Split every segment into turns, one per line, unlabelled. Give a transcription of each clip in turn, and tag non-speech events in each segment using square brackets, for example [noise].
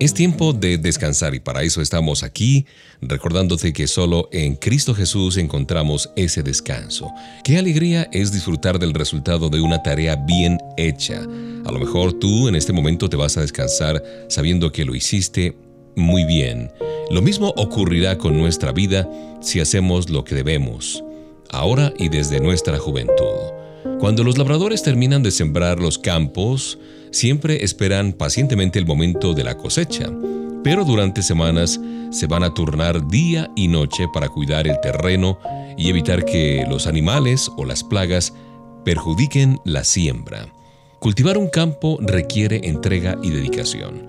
Es tiempo de descansar y para eso estamos aquí, recordándote que solo en Cristo Jesús encontramos ese descanso. Qué alegría es disfrutar del resultado de una tarea bien hecha. A lo mejor tú en este momento te vas a descansar sabiendo que lo hiciste muy bien. Lo mismo ocurrirá con nuestra vida si hacemos lo que debemos, ahora y desde nuestra juventud. Cuando los labradores terminan de sembrar los campos, siempre esperan pacientemente el momento de la cosecha, pero durante semanas se van a turnar día y noche para cuidar el terreno y evitar que los animales o las plagas perjudiquen la siembra. Cultivar un campo requiere entrega y dedicación.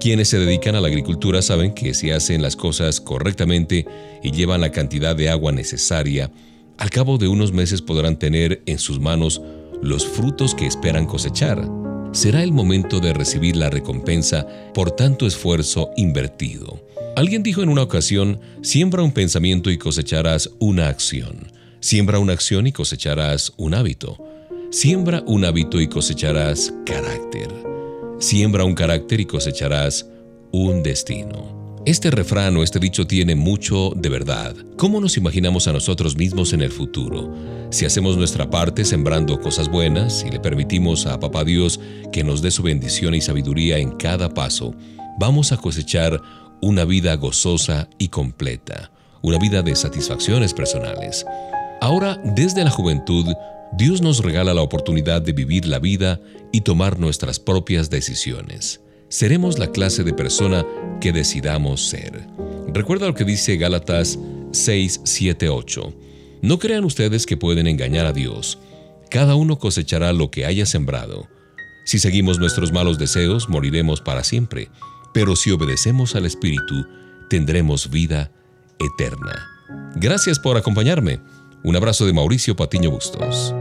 Quienes se dedican a la agricultura saben que si hacen las cosas correctamente y llevan la cantidad de agua necesaria, al cabo de unos meses podrán tener en sus manos los frutos que esperan cosechar. Será el momento de recibir la recompensa por tanto esfuerzo invertido. Alguien dijo en una ocasión, siembra un pensamiento y cosecharás una acción. Siembra una acción y cosecharás un hábito. Siembra un hábito y cosecharás carácter. Siembra un carácter y cosecharás un destino. Este refrán o este dicho tiene mucho de verdad. ¿Cómo nos imaginamos a nosotros mismos en el futuro? Si hacemos nuestra parte sembrando cosas buenas y le permitimos a Papá Dios que nos dé su bendición y sabiduría en cada paso, vamos a cosechar una vida gozosa y completa, una vida de satisfacciones personales. Ahora, desde la juventud, Dios nos regala la oportunidad de vivir la vida y tomar nuestras propias decisiones seremos la clase de persona que decidamos ser. Recuerda lo que dice Gálatas 6, 7, 8. No crean ustedes que pueden engañar a Dios. Cada uno cosechará lo que haya sembrado. Si seguimos nuestros malos deseos, moriremos para siempre. Pero si obedecemos al Espíritu, tendremos vida eterna. Gracias por acompañarme. Un abrazo de Mauricio Patiño Bustos.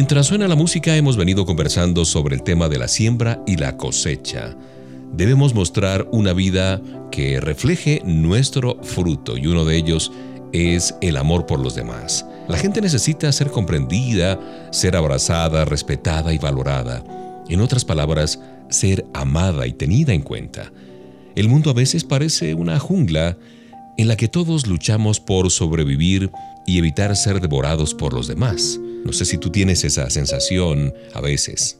Mientras suena la música hemos venido conversando sobre el tema de la siembra y la cosecha. Debemos mostrar una vida que refleje nuestro fruto y uno de ellos es el amor por los demás. La gente necesita ser comprendida, ser abrazada, respetada y valorada. En otras palabras, ser amada y tenida en cuenta. El mundo a veces parece una jungla en la que todos luchamos por sobrevivir y evitar ser devorados por los demás. No sé si tú tienes esa sensación a veces.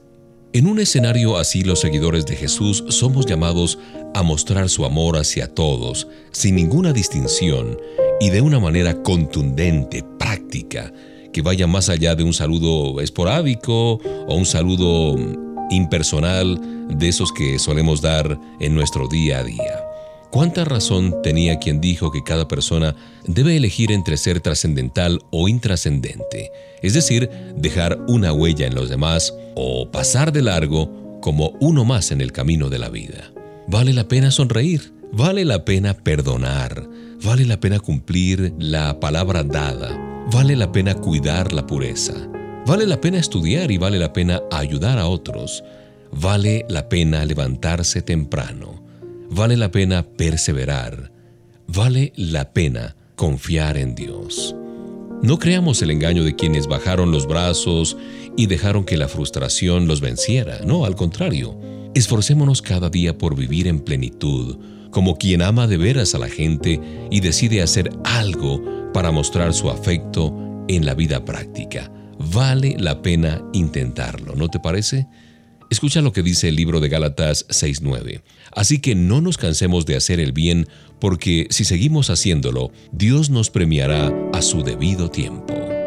En un escenario así los seguidores de Jesús somos llamados a mostrar su amor hacia todos, sin ninguna distinción y de una manera contundente, práctica, que vaya más allá de un saludo esporádico o un saludo impersonal de esos que solemos dar en nuestro día a día. ¿Cuánta razón tenía quien dijo que cada persona debe elegir entre ser trascendental o intrascendente? Es decir, dejar una huella en los demás o pasar de largo como uno más en el camino de la vida. Vale la pena sonreír, vale la pena perdonar, vale la pena cumplir la palabra dada, vale la pena cuidar la pureza, vale la pena estudiar y vale la pena ayudar a otros, vale la pena levantarse temprano Vale la pena perseverar. Vale la pena confiar en Dios. No creamos el engaño de quienes bajaron los brazos y dejaron que la frustración los venciera. No, al contrario. Esforcémonos cada día por vivir en plenitud, como quien ama de veras a la gente y decide hacer algo para mostrar su afecto en la vida práctica. Vale la pena intentarlo, ¿no te parece? Escucha lo que dice el libro de Gálatas 6.9. Así que no nos cansemos de hacer el bien, porque si seguimos haciéndolo, Dios nos premiará a su debido tiempo.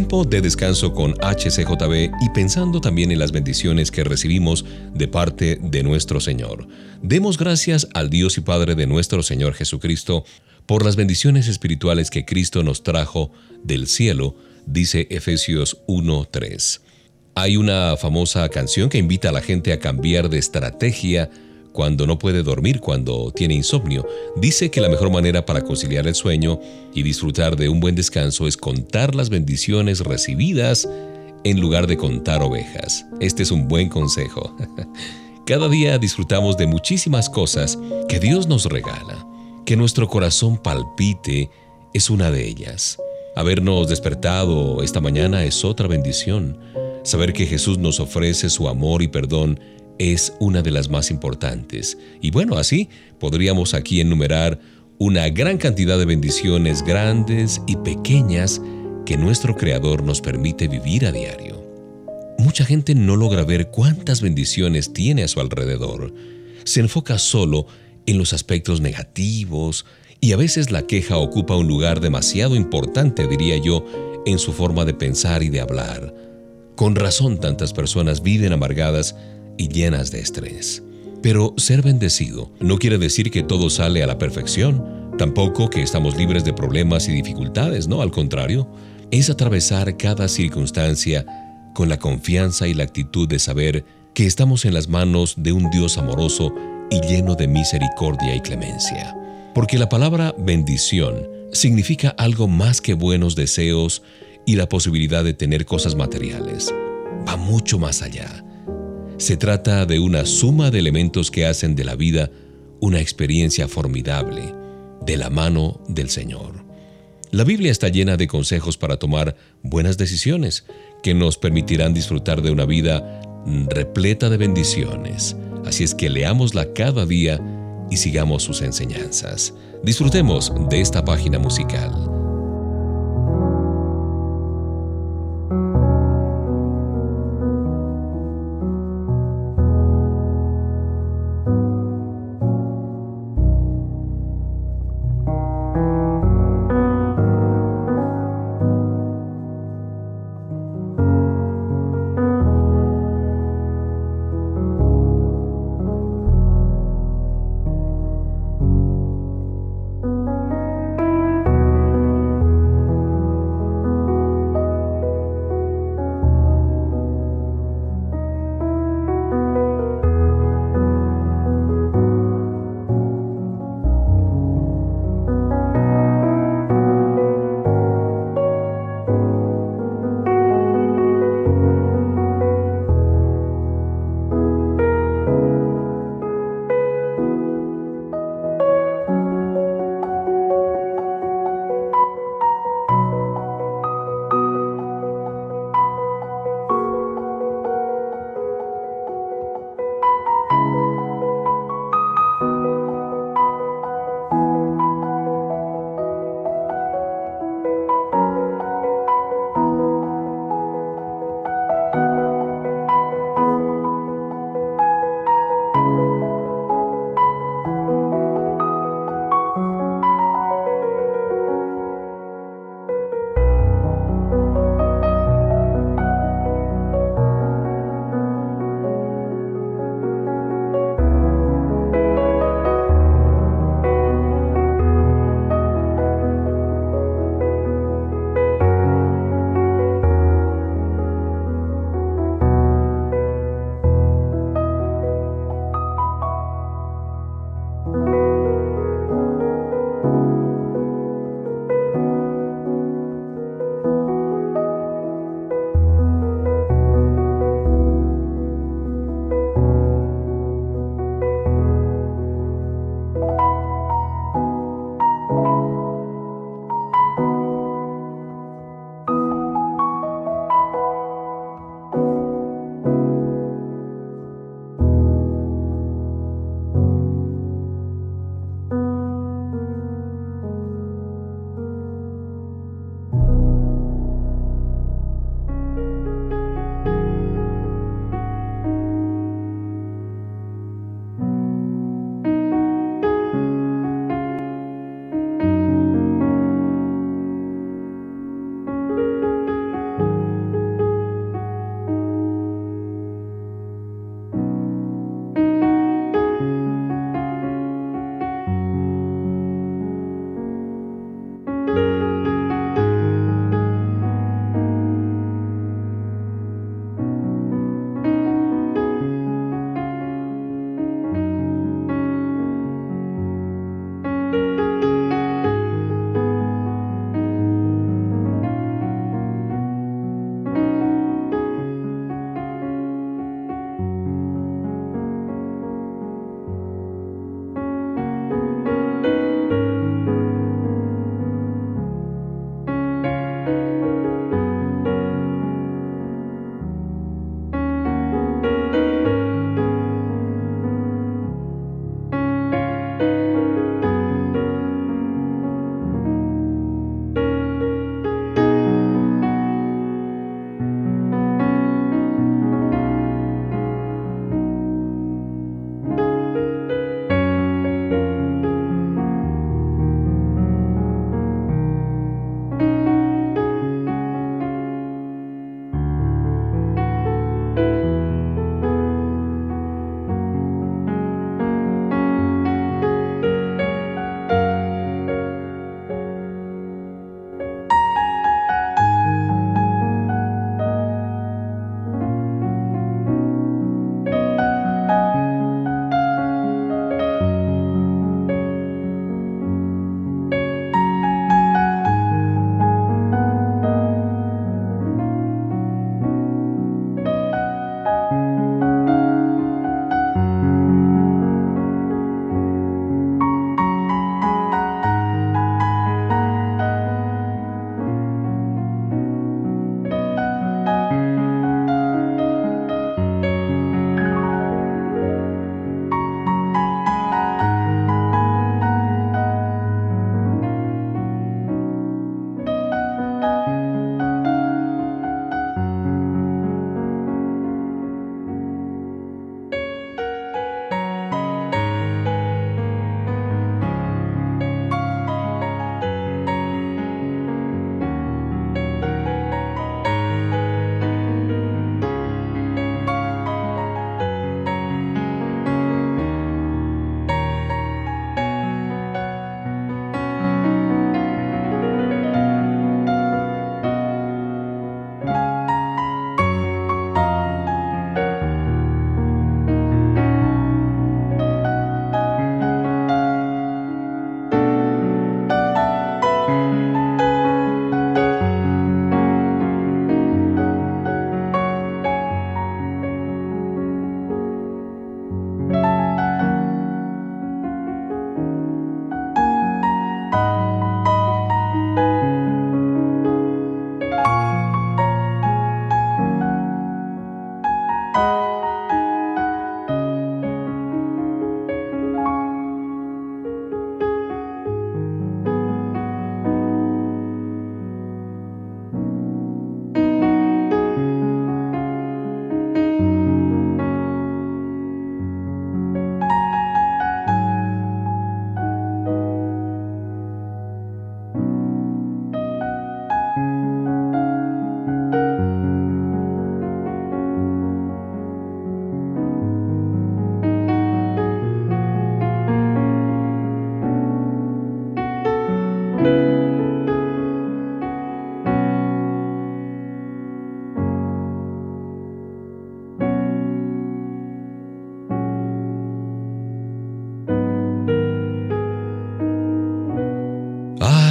Tiempo de descanso con HCJB y pensando también en las bendiciones que recibimos de parte de nuestro Señor. Demos gracias al Dios y Padre de nuestro Señor Jesucristo por las bendiciones espirituales que Cristo nos trajo del cielo, dice Efesios 1.3. Hay una famosa canción que invita a la gente a cambiar de estrategia cuando no puede dormir, cuando tiene insomnio. Dice que la mejor manera para conciliar el sueño y disfrutar de un buen descanso es contar las bendiciones recibidas en lugar de contar ovejas. Este es un buen consejo. [laughs] Cada día disfrutamos de muchísimas cosas que Dios nos regala. Que nuestro corazón palpite es una de ellas. Habernos despertado esta mañana es otra bendición. Saber que Jesús nos ofrece su amor y perdón es una de las más importantes. Y bueno, así podríamos aquí enumerar una gran cantidad de bendiciones grandes y pequeñas que nuestro Creador nos permite vivir a diario. Mucha gente no logra ver cuántas bendiciones tiene a su alrededor. Se enfoca solo en los aspectos negativos y a veces la queja ocupa un lugar demasiado importante, diría yo, en su forma de pensar y de hablar. Con razón tantas personas viven amargadas y llenas de estrés. Pero ser bendecido no quiere decir que todo sale a la perfección, tampoco que estamos libres de problemas y dificultades, no, al contrario, es atravesar cada circunstancia con la confianza y la actitud de saber que estamos en las manos de un Dios amoroso y lleno de misericordia y clemencia. Porque la palabra bendición significa algo más que buenos deseos y la posibilidad de tener cosas materiales. Va mucho más allá se trata de una suma de elementos que hacen de la vida una experiencia formidable de la mano del Señor. La Biblia está llena de consejos para tomar buenas decisiones que nos permitirán disfrutar de una vida repleta de bendiciones. Así es que leámosla cada día y sigamos sus enseñanzas. Disfrutemos de esta página musical.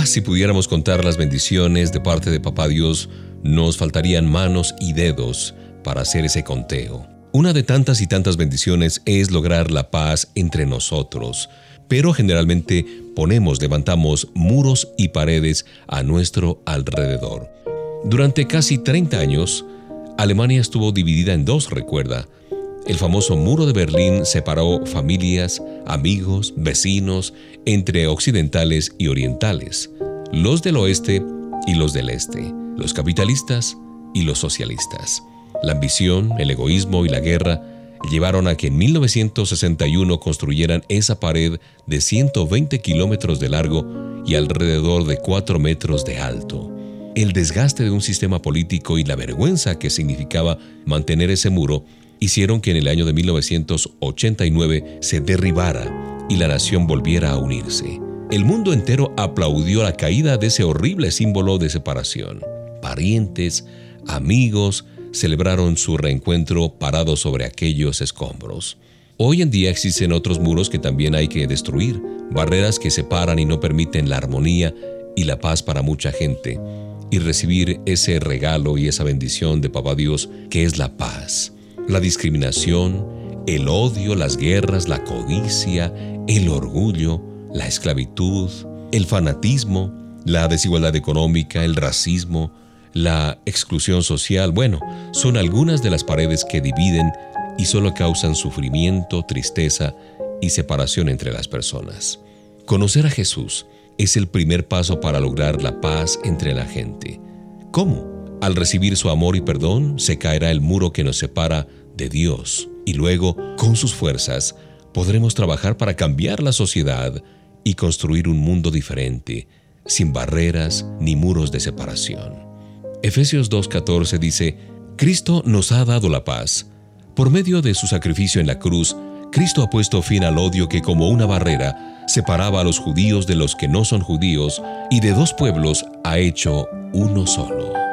Si pudiéramos contar las bendiciones de parte de Papá Dios, nos faltarían manos y dedos para hacer ese conteo. Una de tantas y tantas bendiciones es lograr la paz entre nosotros, pero generalmente ponemos, levantamos muros y paredes a nuestro alrededor. Durante casi 30 años, Alemania estuvo dividida en dos, recuerda. El famoso muro de Berlín separó familias, amigos, vecinos entre occidentales y orientales, los del oeste y los del este, los capitalistas y los socialistas. La ambición, el egoísmo y la guerra llevaron a que en 1961 construyeran esa pared de 120 kilómetros de largo y alrededor de 4 metros de alto. El desgaste de un sistema político y la vergüenza que significaba mantener ese muro hicieron que en el año de 1989 se derribara y la nación volviera a unirse. El mundo entero aplaudió la caída de ese horrible símbolo de separación. Parientes, amigos, celebraron su reencuentro parados sobre aquellos escombros. Hoy en día existen otros muros que también hay que destruir, barreras que separan y no permiten la armonía y la paz para mucha gente, y recibir ese regalo y esa bendición de Papá Dios que es la paz. La discriminación, el odio, las guerras, la codicia, el orgullo, la esclavitud, el fanatismo, la desigualdad económica, el racismo, la exclusión social, bueno, son algunas de las paredes que dividen y solo causan sufrimiento, tristeza y separación entre las personas. Conocer a Jesús es el primer paso para lograr la paz entre la gente. ¿Cómo? Al recibir su amor y perdón, se caerá el muro que nos separa de Dios y luego, con sus fuerzas, podremos trabajar para cambiar la sociedad y construir un mundo diferente, sin barreras ni muros de separación. Efesios 2.14 dice, Cristo nos ha dado la paz. Por medio de su sacrificio en la cruz, Cristo ha puesto fin al odio que como una barrera separaba a los judíos de los que no son judíos y de dos pueblos ha hecho uno solo.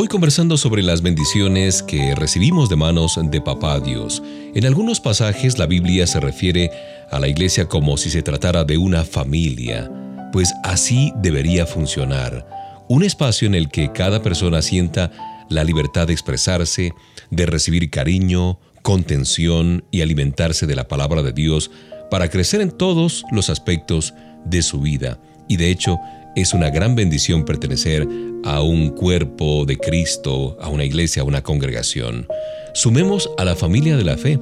Hoy conversando sobre las bendiciones que recibimos de manos de Papá Dios. En algunos pasajes la Biblia se refiere a la iglesia como si se tratara de una familia, pues así debería funcionar. Un espacio en el que cada persona sienta la libertad de expresarse, de recibir cariño, contención y alimentarse de la palabra de Dios para crecer en todos los aspectos de su vida. Y de hecho, es una gran bendición pertenecer a un cuerpo de Cristo, a una iglesia, a una congregación. Sumemos a la familia de la fe.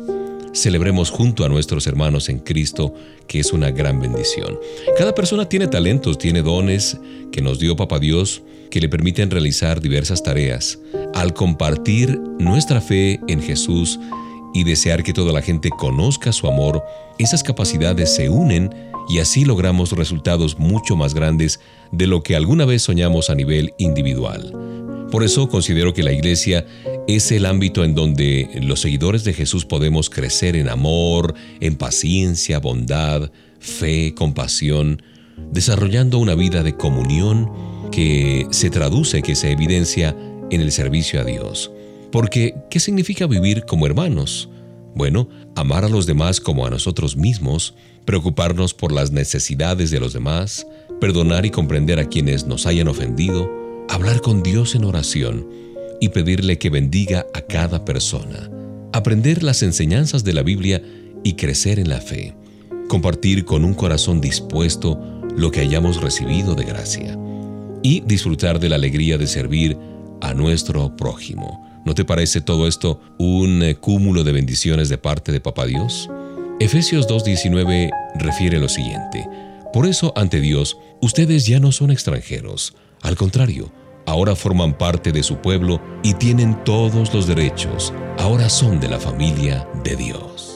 Celebremos junto a nuestros hermanos en Cristo, que es una gran bendición. Cada persona tiene talentos, tiene dones que nos dio Papá Dios que le permiten realizar diversas tareas. Al compartir nuestra fe en Jesús y desear que toda la gente conozca su amor, esas capacidades se unen y así logramos resultados mucho más grandes de lo que alguna vez soñamos a nivel individual. Por eso considero que la iglesia es el ámbito en donde los seguidores de Jesús podemos crecer en amor, en paciencia, bondad, fe, compasión, desarrollando una vida de comunión que se traduce, que se evidencia en el servicio a Dios. Porque, ¿qué significa vivir como hermanos? Bueno, amar a los demás como a nosotros mismos, preocuparnos por las necesidades de los demás, perdonar y comprender a quienes nos hayan ofendido, hablar con Dios en oración y pedirle que bendiga a cada persona, aprender las enseñanzas de la Biblia y crecer en la fe, compartir con un corazón dispuesto lo que hayamos recibido de gracia y disfrutar de la alegría de servir a nuestro prójimo. ¿No te parece todo esto un eh, cúmulo de bendiciones de parte de Papá Dios? Efesios 2.19 refiere lo siguiente. Por eso, ante Dios, ustedes ya no son extranjeros. Al contrario, ahora forman parte de su pueblo y tienen todos los derechos. Ahora son de la familia de Dios.